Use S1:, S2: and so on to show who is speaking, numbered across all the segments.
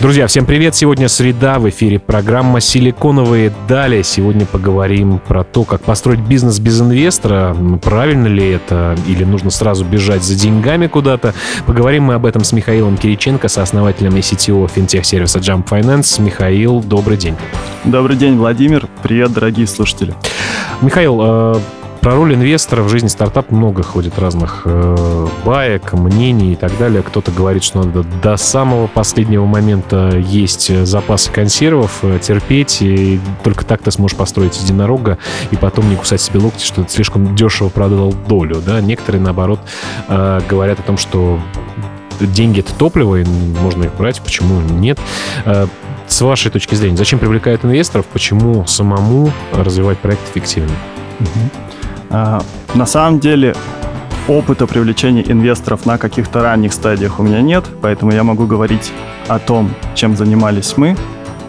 S1: Друзья, всем привет! Сегодня среда, в эфире программа «Силиконовые дали». Сегодня поговорим про то, как построить бизнес без инвестора. Правильно ли это? Или нужно сразу бежать за деньгами куда-то? Поговорим мы об этом с Михаилом Кириченко, сооснователем и CTO финтех-сервиса Jump Finance. Михаил, добрый день.
S2: Добрый день, Владимир. Привет, дорогие слушатели.
S1: Михаил, э, про роль инвестора в жизни стартапа много ходит разных э, баек, мнений и так далее. Кто-то говорит, что надо до самого последнего момента есть запасы консервов, э, терпеть, и только так ты сможешь построить единорога, и потом не кусать себе локти, что ты слишком дешево продал долю. Да? Некоторые, наоборот, э, говорят о том, что деньги — это топливо, и можно их брать, почему нет. Э, с вашей точки зрения, зачем привлекают инвесторов, почему самому развивать проект эффективно?
S2: Угу. А, на самом деле опыта привлечения инвесторов на каких-то ранних стадиях у меня нет, поэтому я могу говорить о том, чем занимались мы,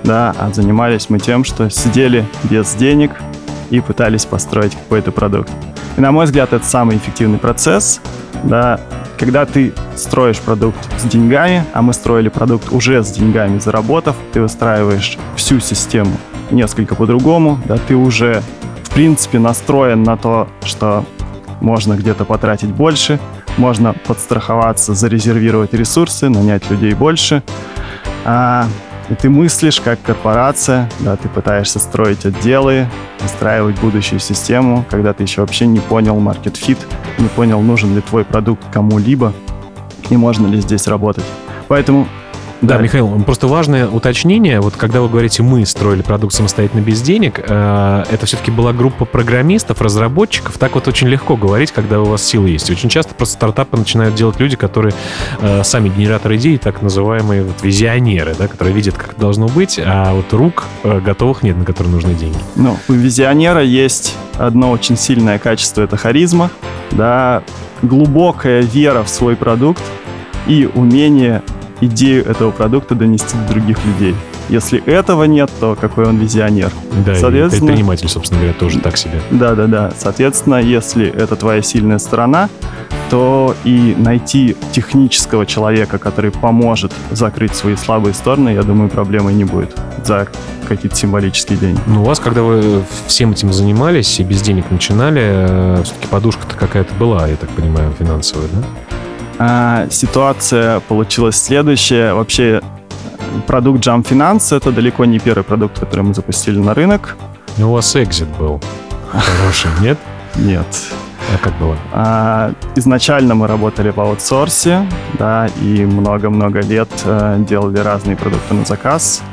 S2: да, а занимались мы тем, что сидели без денег и пытались построить какой-то продукт. И на мой взгляд, это самый эффективный процесс, да, когда ты строишь продукт с деньгами, а мы строили продукт уже с деньгами, заработав, ты выстраиваешь всю систему несколько по-другому, да, ты уже в принципе настроен на то, что можно где-то потратить больше, можно подстраховаться, зарезервировать ресурсы, нанять людей больше. А, и ты мыслишь как корпорация, да, ты пытаешься строить отделы, выстраивать будущую систему, когда ты еще вообще не понял market fit, не понял, нужен ли твой продукт кому-либо и можно ли здесь работать. Поэтому
S1: да, да, Михаил, просто важное уточнение. Вот когда вы говорите, мы строили продукт самостоятельно без денег, э, это все-таки была группа программистов, разработчиков. Так вот очень легко говорить, когда у вас силы есть. Очень часто просто стартапы начинают делать люди, которые э, сами генераторы идей, так называемые вот, визионеры, да, которые видят, как это должно быть, а вот рук э, готовых нет, на которые нужны деньги.
S2: Ну, у визионера есть одно очень сильное качество, это харизма, да, глубокая вера в свой продукт и умение идею этого продукта донести до других людей. Если этого нет, то какой он визионер?
S1: Да, Соответственно, и предприниматель, собственно говоря, тоже так себе.
S2: Да, да, да. Соответственно, если это твоя сильная сторона, то и найти технического человека, который поможет закрыть свои слабые стороны, я думаю, проблемой не будет за какие-то символические деньги.
S1: Ну, у вас, когда вы всем этим занимались и без денег начинали, э, все-таки подушка-то какая-то была, я так понимаю, финансовая, да?
S2: А, ситуация получилась следующая. Вообще, продукт Jump Finance — это далеко не первый продукт, который мы запустили на рынок.
S1: Ну, у вас экзит был хороший, нет?
S2: Нет.
S1: А как было?
S2: А, изначально мы работали в аутсорсе, да, и много-много лет а, делали разные продукты на заказ.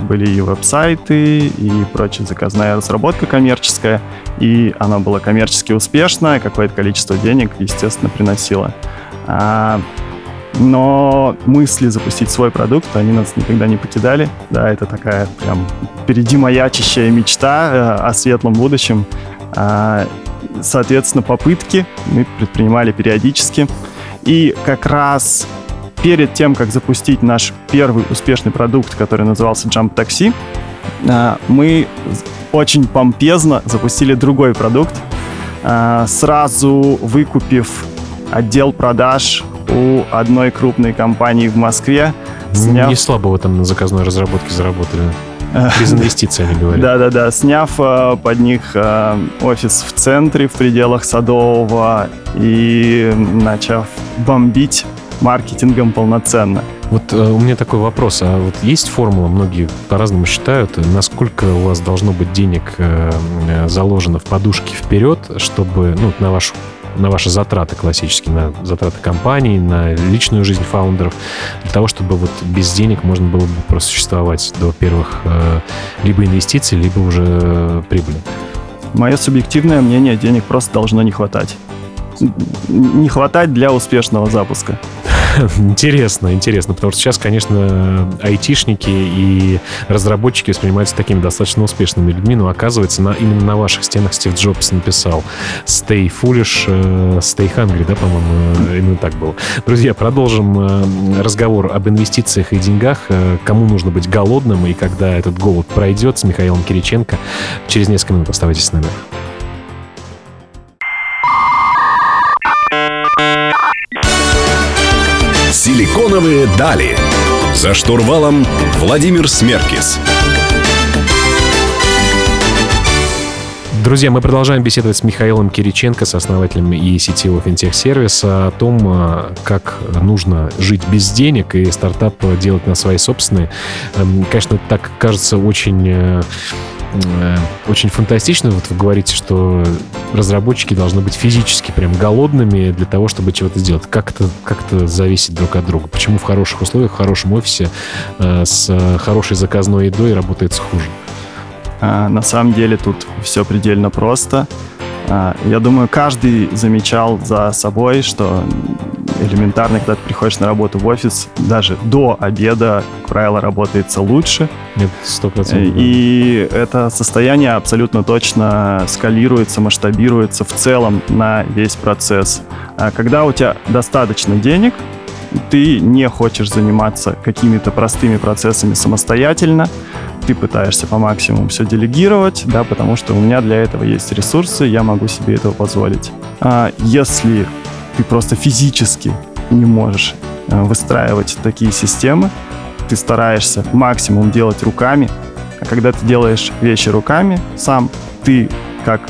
S2: Были и веб-сайты, и прочая заказная разработка коммерческая, и она была коммерчески успешная, какое-то количество денег, естественно, приносила. А, но мысли запустить свой продукт, они нас никогда не покидали. Да, это такая прям впереди маячащая мечта э, о светлом будущем. А, соответственно, попытки мы предпринимали периодически. И как раз перед тем, как запустить наш первый успешный продукт, который назывался Jump Taxi, а, мы очень помпезно запустили другой продукт, а, сразу выкупив отдел продаж у одной крупной компании в Москве.
S1: Сняв... Не слабо вы там на заказной разработке заработали. Без инвестиций, они говорят.
S2: Да-да-да, сняв э, под них э, офис в центре, в пределах Садового, и начав бомбить маркетингом полноценно.
S1: Вот э, у меня такой вопрос. А вот есть формула, многие по-разному считают, насколько у вас должно быть денег э, заложено в подушке вперед, чтобы, ну, на вашу на ваши затраты классические, на затраты компании, на личную жизнь фаундеров, для того, чтобы вот без денег можно было бы просуществовать до первых э, либо инвестиций, либо уже э, прибыли?
S2: Мое субъективное мнение, денег просто должно не хватать. Не хватать для успешного запуска.
S1: Интересно, интересно, потому что сейчас, конечно, айтишники и разработчики воспринимаются такими достаточно успешными людьми, но оказывается, на, именно на ваших стенах Стив Джобс написал «Stay foolish, э, stay hungry», да, по-моему, именно так было. Друзья, продолжим э, разговор об инвестициях и деньгах, э, кому нужно быть голодным и когда этот голод пройдет с Михаилом Кириченко. Через несколько минут оставайтесь с нами.
S3: Силиконовые дали. За штурвалом Владимир Смеркис.
S1: Друзья, мы продолжаем беседовать с Михаилом Кириченко, с основателем и сетевого финтех-сервиса, о том, а, как нужно жить без денег и стартап делать на свои собственные. Эм, конечно, так кажется очень э, очень фантастично. Вот вы говорите, что разработчики должны быть физически прям голодными для того, чтобы чего-то сделать. Как это, как это зависит друг от друга? Почему в хороших условиях, в хорошем офисе э, с хорошей заказной едой работается хуже?
S2: А, на самом деле тут все предельно просто. А, я думаю, каждый замечал за собой, что элементарно, когда ты приходишь на работу в офис, даже до обеда, как правило, работается лучше.
S1: Нет, сто процентов.
S2: И это состояние абсолютно точно скалируется, масштабируется в целом на весь процесс. А когда у тебя достаточно денег, ты не хочешь заниматься какими-то простыми процессами самостоятельно, ты пытаешься по максимуму все делегировать, да, потому что у меня для этого есть ресурсы, я могу себе этого позволить. А если ты просто физически не можешь э, выстраивать такие системы, ты стараешься максимум делать руками, а когда ты делаешь вещи руками сам, ты как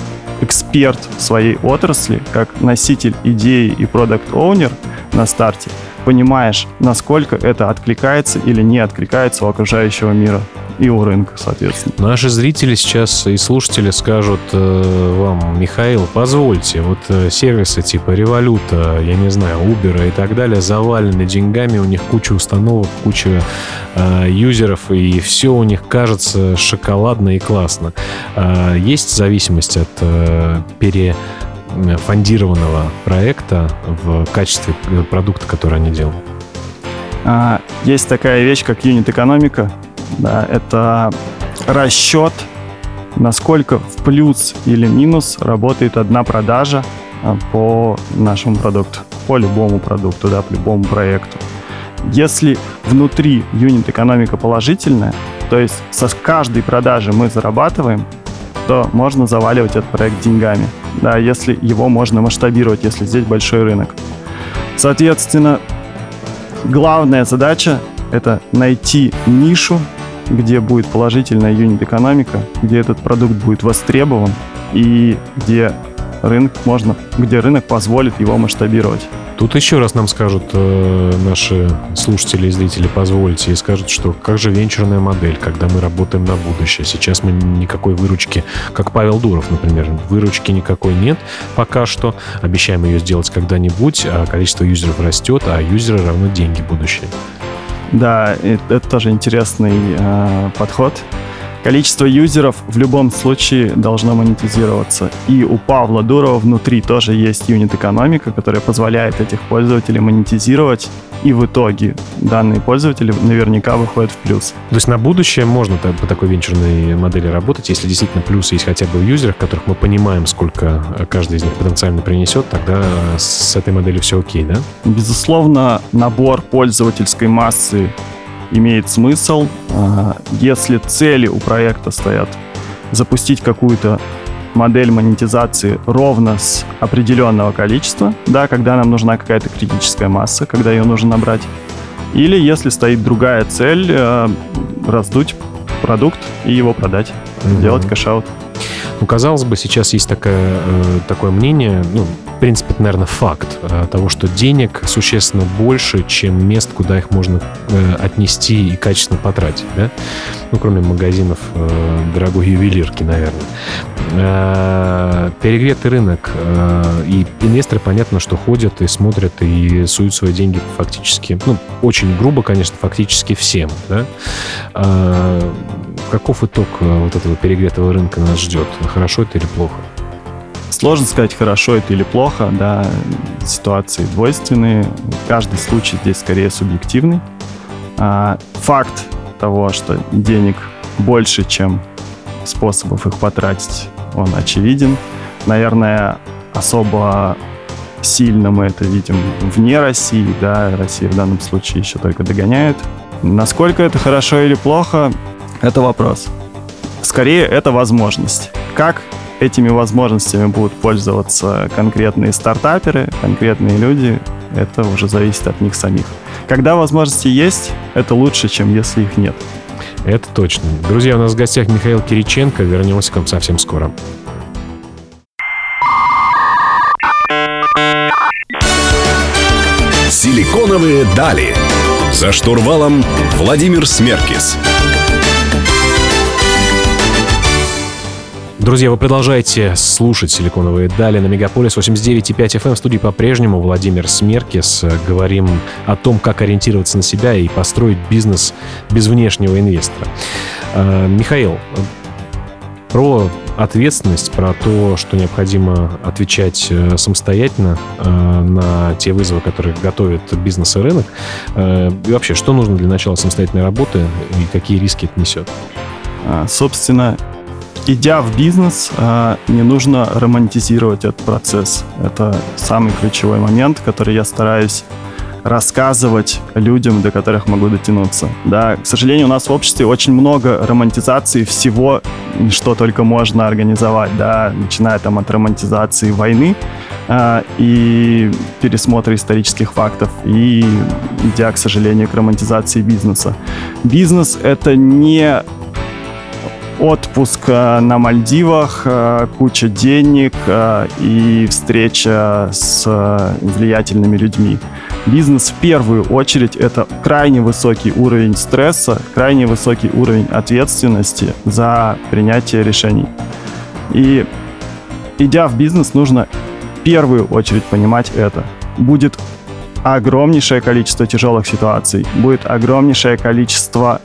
S2: эксперт в своей отрасли, как носитель идеи и продукт-оунер на старте, понимаешь, насколько это откликается или не откликается у окружающего мира и у рынка, соответственно.
S1: Наши зрители сейчас и слушатели скажут э, вам, Михаил, позвольте, вот э, сервисы типа Революта, я не знаю, Uber и так далее завалены деньгами, у них куча установок, куча э, юзеров, и все у них кажется шоколадно и классно. Э, есть зависимость от э, пере фондированного проекта в качестве продукта, который они делают?
S2: А, есть такая вещь, как юнит-экономика. Да, это расчет, насколько в плюс или минус работает одна продажа а, по нашему продукту, по любому продукту, да, по любому проекту. Если внутри юнит-экономика положительная, то есть со каждой продажи мы зарабатываем, то можно заваливать этот проект деньгами. Да, если его можно масштабировать, если здесь большой рынок. Соответственно, главная задача — это найти нишу, где будет положительная юнит-экономика, где этот продукт будет востребован и где рынок можно, где рынок позволит его масштабировать.
S1: Тут еще раз нам скажут э, наши слушатели и зрители, позвольте, и скажут, что как же венчурная модель, когда мы работаем на будущее. Сейчас мы никакой выручки, как Павел Дуров, например, выручки никакой нет пока что. Обещаем ее сделать когда-нибудь, а количество юзеров растет, а юзеры равно деньги будущее.
S2: Да, это, это тоже интересный э, подход. Количество юзеров в любом случае должно монетизироваться. И у Павла Дурова внутри тоже есть юнит-экономика, которая позволяет этих пользователей монетизировать. И в итоге данные пользователи наверняка выходят в плюс.
S1: То есть на будущее можно по такой венчурной модели работать, если действительно плюс есть хотя бы в юзерах, которых мы понимаем, сколько каждый из них потенциально принесет, тогда с этой моделью все окей, да?
S2: Безусловно, набор пользовательской массы имеет смысл, а, если цели у проекта стоят запустить какую-то модель монетизации ровно с определенного количества, да, когда нам нужна какая-то критическая масса, когда ее нужно набрать. Или если стоит другая цель, э, раздуть продукт и его продать, mm-hmm. сделать cash-out.
S1: Ну, казалось бы, сейчас есть такое, э, такое мнение, ну, в принципе, это, наверное, факт э, того, что денег существенно больше, чем мест, куда их можно э, отнести и качественно потратить, да? Ну, кроме магазинов дорогой ювелирки, наверное. Перегретый рынок, и инвесторы, понятно, что ходят и смотрят и суют свои деньги фактически, ну, очень грубо, конечно, фактически всем, да? Каков итог э, вот этого перегретого рынка нас ждет? Хорошо это или плохо?
S2: Сложно сказать, хорошо это или плохо, да, ситуации двойственные. Каждый случай здесь скорее субъективный. А, факт того, что денег больше, чем способов их потратить, он очевиден. Наверное, особо сильно мы это видим вне России, да, Россия в данном случае еще только догоняет. Насколько это хорошо или плохо, это вопрос. Скорее, это возможность. Как этими возможностями будут пользоваться конкретные стартаперы, конкретные люди, это уже зависит от них самих. Когда возможности есть, это лучше, чем если их нет.
S1: Это точно. Друзья, у нас в гостях Михаил Кириченко. Вернемся к вам совсем скоро.
S3: Силиконовые дали. За штурвалом Владимир Смеркис.
S1: Друзья, вы продолжаете слушать «Силиконовые дали» на Мегаполис 89.5 FM. В студии по-прежнему Владимир Смеркис. Говорим о том, как ориентироваться на себя и построить бизнес без внешнего инвестора. А, Михаил, про ответственность, про то, что необходимо отвечать э, самостоятельно э, на те вызовы, которые готовит бизнес и рынок. Э, и вообще, что нужно для начала самостоятельной работы и какие риски это несет?
S2: А, собственно, идя в бизнес, а, не нужно романтизировать этот процесс. Это самый ключевой момент, который я стараюсь рассказывать людям, до которых могу дотянуться. Да, к сожалению, у нас в обществе очень много романтизации всего, что только можно организовать, да, начиная там от романтизации войны э, и пересмотра исторических фактов, и идя, к сожалению, к романтизации бизнеса. Бизнес — это не отпуск э, на Мальдивах, э, куча денег э, и встреча с влиятельными людьми. Бизнес в первую очередь это крайне высокий уровень стресса, крайне высокий уровень ответственности за принятие решений. И идя в бизнес, нужно в первую очередь понимать это. Будет огромнейшее количество тяжелых ситуаций, будет огромнейшее количество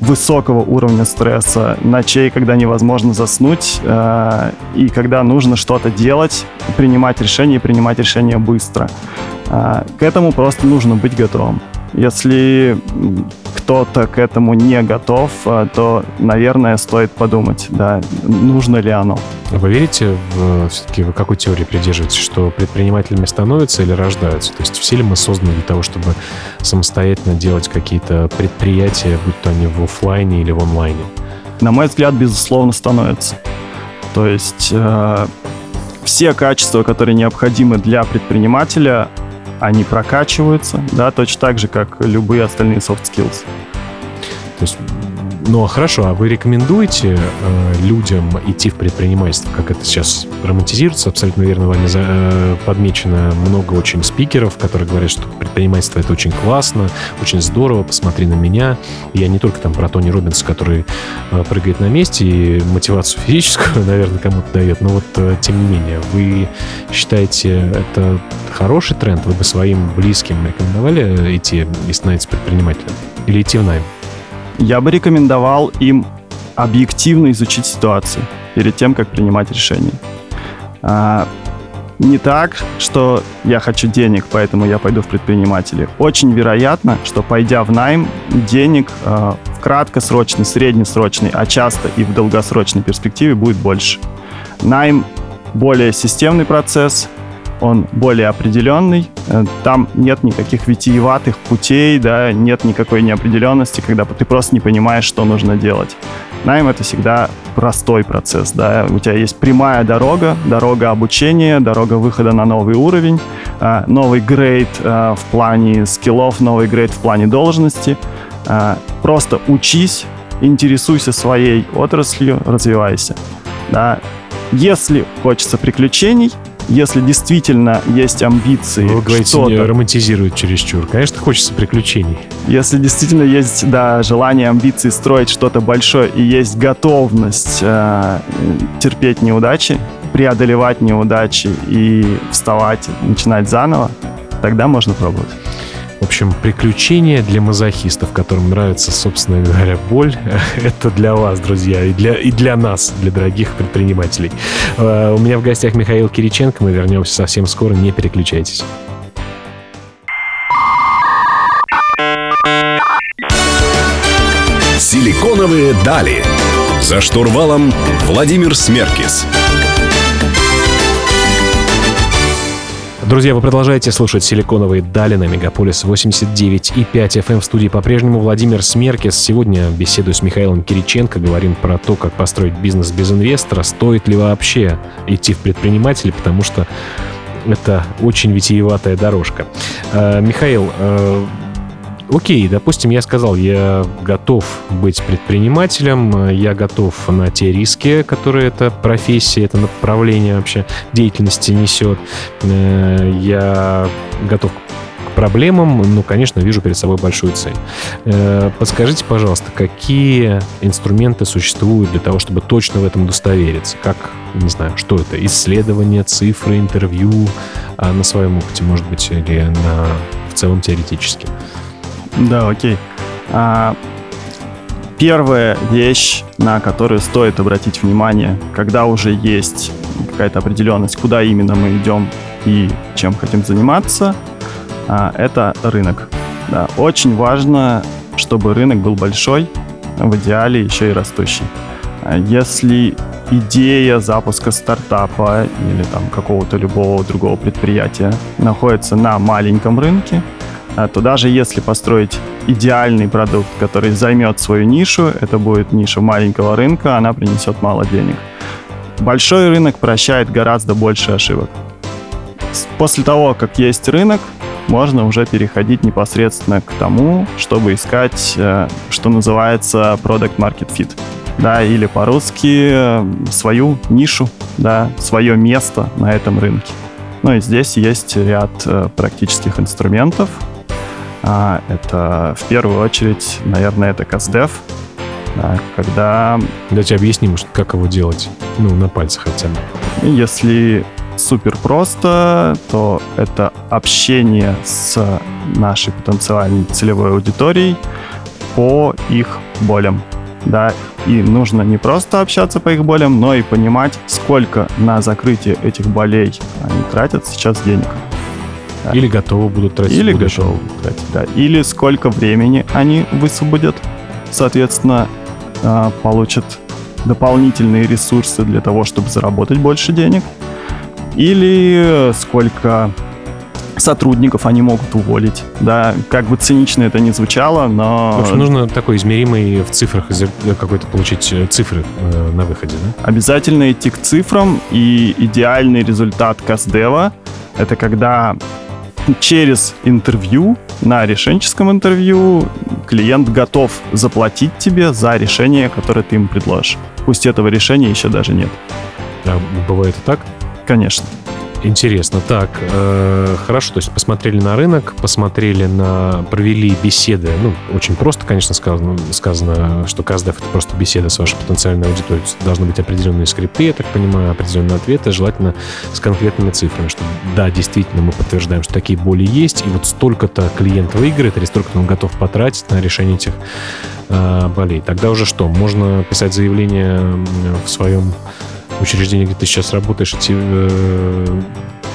S2: высокого уровня стресса, ночей, когда невозможно заснуть, э, и когда нужно что-то делать, принимать решения и принимать решения быстро. Э, к этому просто нужно быть готовым. Если кто-то к этому не готов, э, то, наверное, стоит подумать, да, нужно ли оно.
S1: Вы верите в, все-таки, вы какой теории придерживаетесь, что предпринимателями становятся или рождаются? То есть все ли мы созданы для того, чтобы самостоятельно делать какие-то предприятия, будь то они в офлайне или в онлайне?
S2: На мой взгляд, безусловно, становятся. То есть э, все качества, которые необходимы для предпринимателя, они прокачиваются, да, точно так же, как любые остальные soft skills.
S1: То есть ну, а хорошо, а вы рекомендуете э, людям идти в предпринимательство, как это сейчас романтизируется, абсолютно верно вами за, э, подмечено много очень спикеров, которые говорят, что предпринимательство это очень классно, очень здорово, посмотри на меня. Я не только там про Тони Робинса, который э, прыгает на месте и мотивацию физическую, наверное, кому-то дает, но вот э, тем не менее, вы считаете это хороший тренд? Вы бы своим близким рекомендовали идти и становиться предпринимателем? Или идти в найм?
S2: Я бы рекомендовал им объективно изучить ситуацию перед тем, как принимать решение. А, не так, что я хочу денег, поэтому я пойду в предприниматели. Очень вероятно, что пойдя в найм, денег э, в краткосрочной, среднесрочной, а часто и в долгосрочной перспективе будет больше. Найм более системный процесс, он более определенный, э, там нет никаких витиеватых путей, да, нет никакой неопределенности, когда ты просто не понимаешь, что нужно делать. Найм — это всегда простой процесс, да, у тебя есть прямая дорога, дорога обучения, дорога выхода на новый уровень, э, новый грейд э, в плане скиллов, новый грейд в плане должности. Просто учись, интересуйся своей отраслью, развивайся. Да. Если хочется приключений, если действительно есть амбиции
S1: Вы говорите, не романтизирует чересчур. Конечно, хочется приключений.
S2: Если действительно есть, да, желание, амбиции строить что-то большое и есть готовность э, терпеть неудачи, преодолевать неудачи и вставать, начинать заново, тогда можно пробовать.
S1: В общем, приключения для мазохистов, которым нравится, собственно говоря, боль. Это для вас, друзья, и для, и для нас, для дорогих предпринимателей. Э, у меня в гостях Михаил Кириченко. Мы вернемся совсем скоро. Не переключайтесь.
S3: Силиконовые дали. За штурвалом Владимир Смеркис.
S1: Друзья, вы продолжаете слушать «Силиконовые дали» на Мегаполис 89 и 5 FM. В студии по-прежнему Владимир Смеркис. Сегодня беседую с Михаилом Кириченко. Говорим про то, как построить бизнес без инвестора. Стоит ли вообще идти в предприниматели, потому что это очень витиеватая дорожка. Э, Михаил, э, окей, допустим, я сказал, я готов быть предпринимателем, я готов на те риски, которые эта профессия, это направление вообще деятельности несет. Э, я готов к проблемам, ну, конечно, вижу перед собой большую цель. Э, подскажите, пожалуйста, какие инструменты существуют для того, чтобы точно в этом удостовериться? Как, не знаю, что это? Исследования, цифры, интервью а на своем опыте, может быть, или на, в целом теоретически?
S2: Да, окей. А, первая вещь, на которую стоит обратить внимание, когда уже есть какая-то определенность, куда именно мы идем и чем хотим заниматься, а, это рынок. Да, очень важно, чтобы рынок был большой, в идеале еще и растущий. А если идея запуска стартапа или там какого-то любого другого предприятия находится на маленьком рынке, то даже если построить идеальный продукт, который займет свою нишу, это будет ниша маленького рынка, она принесет мало денег. Большой рынок прощает гораздо больше ошибок. После того, как есть рынок, можно уже переходить непосредственно к тому, чтобы искать, э, что называется Product Market Fit. Да, или по-русски э, свою нишу, да, свое место на этом рынке. Ну и здесь есть ряд э, практических инструментов, а, это в первую очередь, наверное, это CastDev, да, когда...
S1: Давайте объясним, как его делать, ну, на пальцах хотя бы.
S2: Если супер просто, то это общение с нашей потенциальной целевой аудиторией по их болям. Да, и нужно не просто общаться по их болям, но и понимать, сколько на закрытие этих болей они тратят сейчас денег.
S1: Да. Или готовы будут тратить
S2: Или готовы тратить, да. Или сколько времени они высвободят, соответственно, а, получат дополнительные ресурсы для того, чтобы заработать больше денег. Или сколько сотрудников они могут уволить. Да, как бы цинично это ни звучало, но...
S1: В общем, нужно такой измеримый в цифрах какой-то получить э, цифры э, на выходе, да?
S2: Обязательно идти к цифрам, и идеальный результат Каздева — это когда через интервью, на решенческом интервью, клиент готов заплатить тебе за решение, которое ты ему предложишь. Пусть этого решения еще даже нет.
S1: А бывает и так?
S2: Конечно.
S1: Интересно. Так, э, хорошо, то есть посмотрели на рынок, посмотрели на... провели беседы. Ну, очень просто, конечно, сказано, сказано что КАЗДЕФ — это просто беседа с вашей потенциальной аудиторией. Должны быть определенные скрипты, я так понимаю, определенные ответы, желательно с конкретными цифрами, что да, действительно, мы подтверждаем, что такие боли есть, и вот столько-то клиент выиграет, или столько-то он готов потратить на решение этих э, болей. Тогда уже что? Можно писать заявление в своем учреждении, где ты сейчас работаешь, э,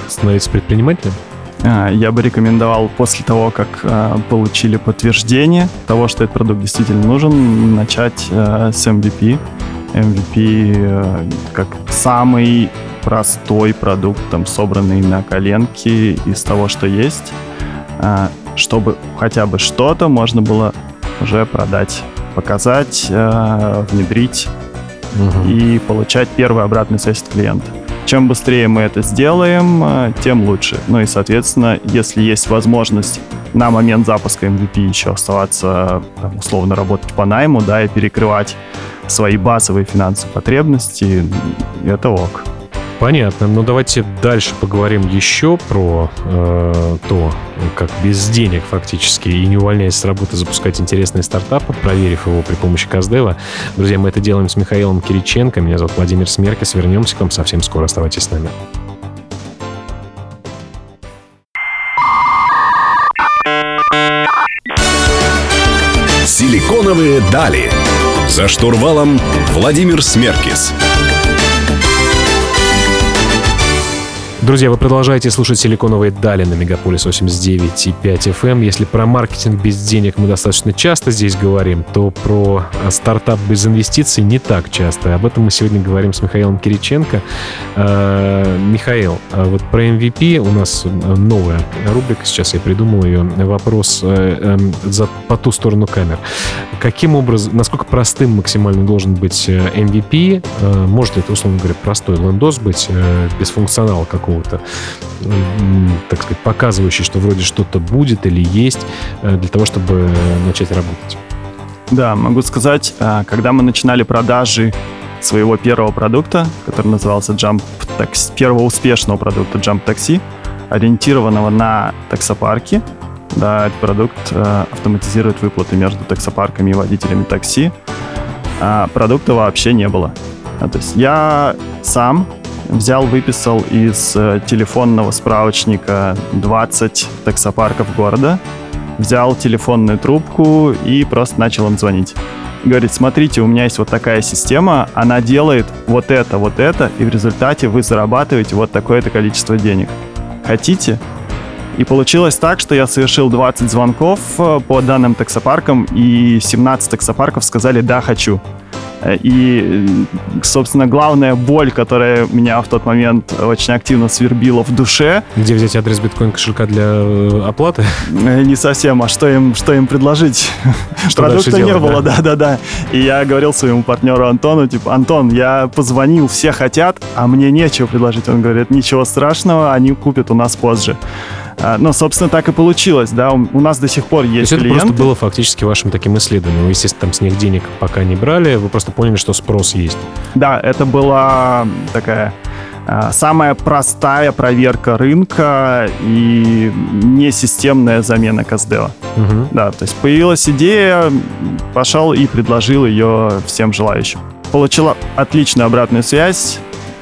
S1: становиться предпринимателем?
S2: А, я бы рекомендовал после того, как э, получили подтверждение того, что этот продукт действительно нужен, начать э, с MVP. MVP э, как самый простой продукт, там, собранный на коленке из того, что есть, э, чтобы хотя бы что-то можно было уже продать, показать, э, внедрить угу. и получать первую обратную связь от клиента. Чем быстрее мы это сделаем, э, тем лучше. Ну и, соответственно, если есть возможность на момент запуска MVP еще оставаться, там, условно, работать по найму, да, и перекрывать свои базовые финансовые потребности, это ок.
S1: Понятно. Ну давайте дальше поговорим еще про э, то, как без денег фактически и не увольняясь с работы запускать интересные стартапы, проверив его при помощи Каздева. Друзья, мы это делаем с Михаилом Кириченко. Меня зовут Владимир Смеркис. Вернемся к вам совсем скоро. Оставайтесь с нами.
S3: Силиконовые дали. За штурвалом Владимир Смеркис.
S1: Друзья, вы продолжаете слушать «Силиконовые дали» на Мегаполис 89,5 FM. Эм. Если про маркетинг без денег мы достаточно часто здесь говорим, то про э, стартап без инвестиций не так часто. Об этом мы сегодня говорим с Михаилом Кириченко. Э, Михаил, а вот про MVP у нас новая рубрика, сейчас я придумал ее. Вопрос э, эм, за, по ту сторону камер. Каким образом, насколько простым максимально должен быть MVP? Может ли это, условно говоря, простой лендос быть без функционала какого какого-то, так сказать, показывающий, что вроде что-то будет или есть, э, для того, чтобы начать работать.
S2: Да, могу сказать, э, когда мы начинали продажи своего первого продукта, который назывался Jump Taxi, первого успешного продукта Jump Taxi, ориентированного на таксопарки, да, этот продукт э, автоматизирует выплаты между таксопарками и водителями такси. А продукта вообще не было. А, то есть я сам взял, выписал из э, телефонного справочника 20 таксопарков города, взял телефонную трубку и просто начал им звонить. Говорит, смотрите, у меня есть вот такая система, она делает вот это, вот это, и в результате вы зарабатываете вот такое-то количество денег. Хотите? И получилось так, что я совершил 20 звонков э, по данным таксопаркам, и 17 таксопарков сказали «да, хочу». И, собственно, главная боль, которая меня в тот момент очень активно свербила в душе.
S1: Где взять адрес биткоин кошелька для э, оплаты?
S2: Э, не совсем, а что им, что им предложить? Что Продукта не делать, было, да-да-да. И я говорил своему партнеру Антону, типа, Антон, я позвонил, все хотят, а мне нечего предложить. Он говорит, ничего страшного, они купят у нас позже. А, ну, собственно, так и получилось, да, у нас до сих пор есть То есть
S1: клиенты. это просто было фактически вашим таким исследованием. Вы, естественно, там с них денег пока не брали, вы просто поняли, что спрос есть.
S2: Да, это была такая а, самая простая проверка рынка и несистемная замена Каздева. Угу. Да, то есть появилась идея, пошел и предложил ее всем желающим. Получила отличную обратную связь,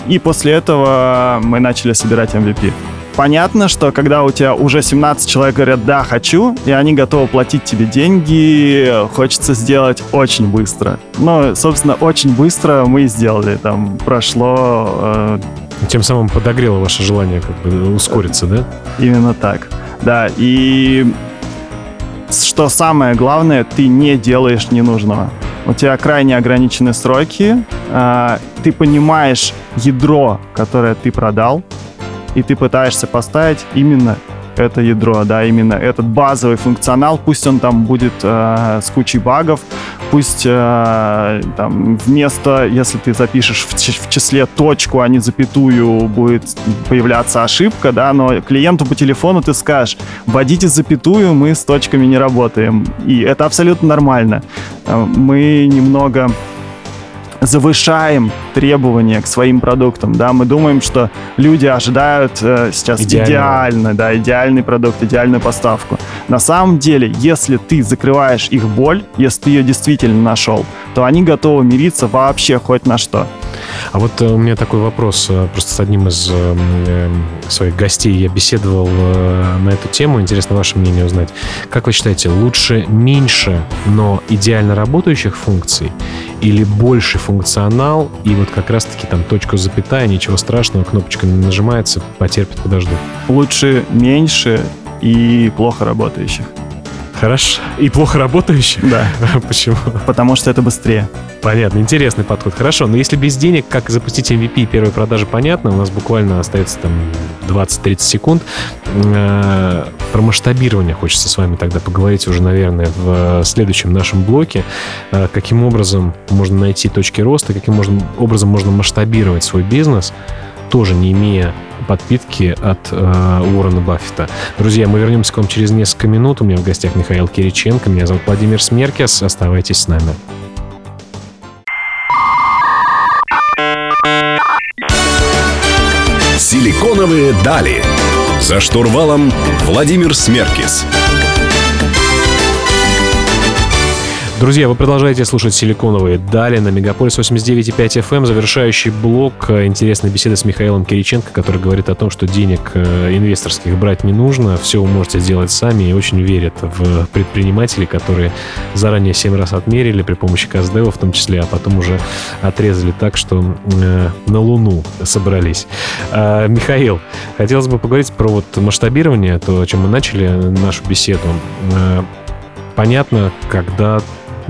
S2: и после этого мы начали собирать MVP понятно, что когда у тебя уже 17 человек говорят «да, хочу», и они готовы платить тебе деньги, хочется сделать очень быстро. Ну, собственно, очень быстро мы сделали. Там прошло... Э...
S1: Тем самым подогрело ваше желание как бы ускориться, да?
S2: Именно так. Да, и что самое главное, ты не делаешь ненужного. У тебя крайне ограничены сроки, э, ты понимаешь ядро, которое ты продал, и ты пытаешься поставить именно это ядро, да, именно этот базовый функционал, пусть он там будет э, с кучей багов, пусть э, там вместо, если ты запишешь в, в числе точку, а не запятую, будет появляться ошибка, да, но клиенту по телефону ты скажешь, вводите запятую, мы с точками не работаем, и это абсолютно нормально. Э, мы немного завышаем требования к своим продуктам, да, мы думаем, что люди ожидают э, сейчас Идеально. идеально, да, идеальный продукт, идеальную поставку. На самом деле, если ты закрываешь их боль, если ты ее действительно нашел, то они готовы мириться вообще хоть на что.
S1: А вот э, у меня такой вопрос. Э, просто с одним из э, своих гостей я беседовал на эту тему. Интересно ваше мнение узнать. Как вы считаете, лучше меньше, но идеально работающих функций или больше функционал и вот как раз-таки там точку запятая, ничего страшного, кнопочка нажимается, потерпит, подожду.
S2: Лучше меньше и плохо работающих.
S1: Хорошо. И плохо работающих?
S2: Да.
S1: Почему?
S2: Потому что это быстрее.
S1: Понятно, интересный подход. Хорошо, но если без денег, как запустить MVP первой продажи, понятно. У нас буквально остается там 20-30 секунд. Э, про масштабирование хочется с вами тогда поговорить уже, наверное, в следующем нашем блоке. Э, каким образом можно найти точки роста, каким образом можно масштабировать свой бизнес, тоже не имея подпитки от э, Уоррена Баффета. Друзья, мы вернемся к вам через несколько минут. У меня в гостях Михаил Кириченко, меня зовут Владимир Смеркес. Оставайтесь с нами.
S3: Силиконовые дали. За штурвалом Владимир Смеркис.
S1: Друзья, вы продолжаете слушать «Силиконовые дали» на Мегаполис 89.5 FM. Эм. Завершающий блок интересной беседы с Михаилом Кириченко, который говорит о том, что денег э, инвесторских брать не нужно, все вы можете сделать сами и очень верит в предпринимателей, которые заранее 7 раз отмерили при помощи Каздева в том числе, а потом уже отрезали так, что э, на Луну собрались. Э, Михаил, хотелось бы поговорить про вот масштабирование, то, о чем мы начали нашу беседу. Э, понятно, когда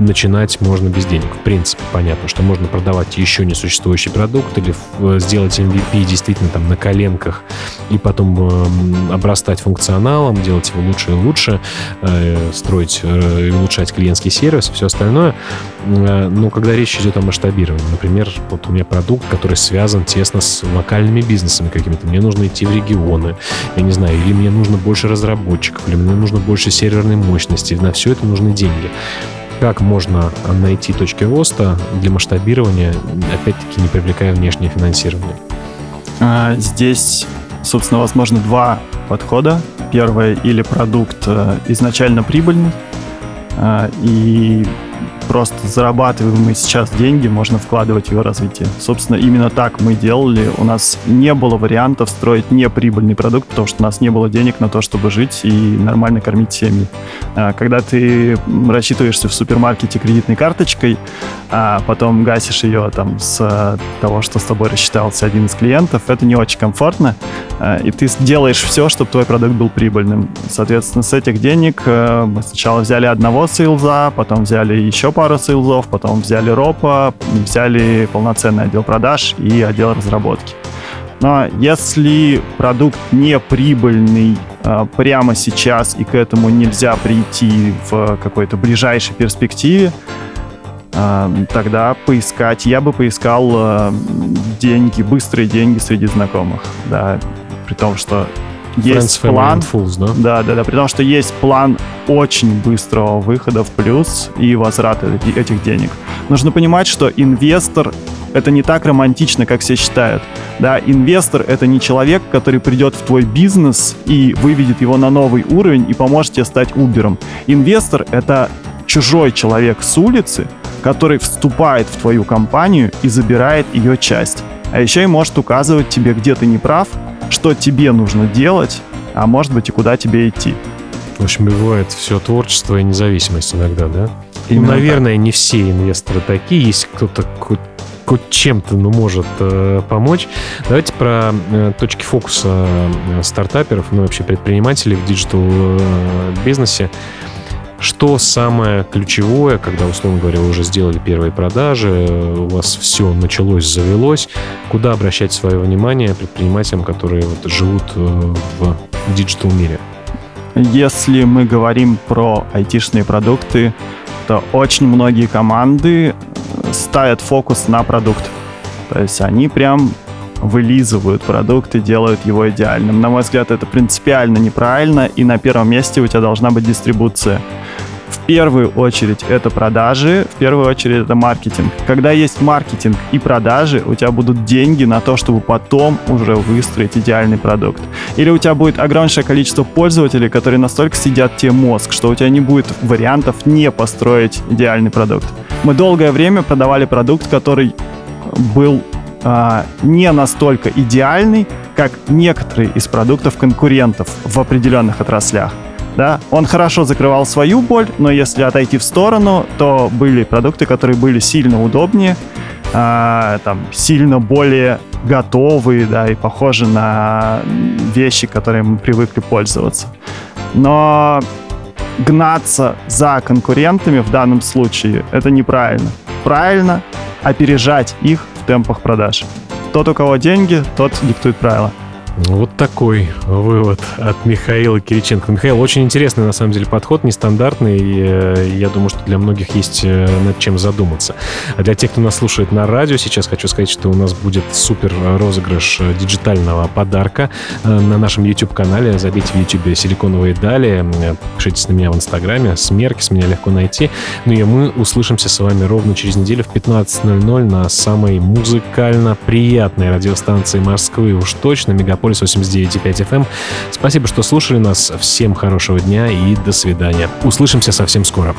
S1: начинать можно без денег. В принципе, понятно, что можно продавать еще не существующий продукт или э, сделать MVP действительно там на коленках и потом э, обрастать функционалом, делать его лучше и лучше, э, строить и улучшать клиентский сервис и все остальное. Но когда речь идет о масштабировании, например, вот у меня продукт, который связан тесно с локальными бизнесами какими-то, мне нужно идти в регионы, я не знаю, или мне нужно больше разработчиков, или мне нужно больше серверной мощности, на все это нужны деньги как можно найти точки роста для масштабирования, опять-таки не привлекая внешнее финансирование?
S2: А, здесь, собственно, возможно два подхода. Первое, или продукт э, изначально прибыльный, а, и просто зарабатываемые сейчас деньги можно вкладывать в его развитие. Собственно, именно так мы делали. У нас не было вариантов строить неприбыльный продукт, потому что у нас не было денег на то, чтобы жить и нормально кормить семьи. А, когда ты рассчитываешься в супермаркете кредитной карточкой, а потом гасишь ее там с того, что с тобой рассчитался один из клиентов, это не очень комфортно, а, и ты делаешь все, чтобы твой продукт был прибыльным. Соответственно, с этих денег мы сначала взяли одного сейлза, потом взяли еще пару сейлзов, потом взяли ропа, взяли полноценный отдел продаж и отдел разработки. Но если продукт не прибыльный э, прямо сейчас и к этому нельзя прийти в какой-то ближайшей перспективе, э, тогда поискать, я бы поискал э, деньги, быстрые деньги среди знакомых, да, при том, что есть Friends, план.
S1: Fools, да?
S2: Да, да, да. При том, что есть план очень быстрого выхода в плюс и возврата этих денег. Нужно понимать, что инвестор это не так романтично, как все считают. Да, инвестор — это не человек, который придет в твой бизнес и выведет его на новый уровень и поможет тебе стать Убером. Инвестор — это чужой человек с улицы, который вступает в твою компанию и забирает ее часть. А еще и может указывать тебе, где ты не прав, что тебе нужно делать, а может быть и куда тебе идти.
S1: В общем, бывает все творчество и независимость иногда, да? ну, наверное, так. не все инвесторы такие. Есть кто-то хоть чем-то ну, может э, помочь. Давайте про э, точки фокуса э, стартаперов, ну вообще предпринимателей в digital э. Что самое ключевое, когда, условно говоря, вы уже сделали первые продажи, у вас все началось, завелось, куда обращать свое внимание предпринимателям, которые вот живут э, в digital мире?
S2: Если мы говорим про айтишные продукты, то очень многие команды ставят фокус на продукт. То есть они прям вылизывают продукт и делают его идеальным. На мой взгляд, это принципиально неправильно, и на первом месте у тебя должна быть дистрибуция. Первую очередь это продажи, в первую очередь это маркетинг. Когда есть маркетинг и продажи, у тебя будут деньги на то, чтобы потом уже выстроить идеальный продукт. Или у тебя будет огромнейшее количество пользователей, которые настолько сидят тебе мозг, что у тебя не будет вариантов не построить идеальный продукт. Мы долгое время продавали продукт, который был а, не настолько идеальный, как некоторые из продуктов конкурентов в определенных отраслях. Да? Он хорошо закрывал свою боль, но если отойти в сторону, то были продукты, которые были сильно удобнее, а, там, сильно более готовые, да, и похожи на вещи, которые мы привыкли пользоваться. Но гнаться за конкурентами в данном случае это неправильно. Правильно опережать их в темпах продаж. Тот, у кого деньги, тот диктует правила.
S1: Вот такой вывод от Михаила Кириченко. Михаил, очень интересный, на самом деле, подход, нестандартный. И, э, я думаю, что для многих есть э, над чем задуматься. А для тех, кто нас слушает на радио, сейчас хочу сказать, что у нас будет супер розыгрыш э, диджитального подарка на нашем YouTube-канале. Забейте в YouTube «Силиконовые дали». Пишитесь на меня в Инстаграме. Смерки, с меня легко найти. Ну и мы услышимся с вами ровно через неделю в 15.00 на самой музыкально приятной радиостанции Москвы. Уж точно, Мегаполис Мегаполис 89,5 FM. Спасибо, что слушали нас. Всем хорошего дня и до свидания. Услышимся совсем скоро.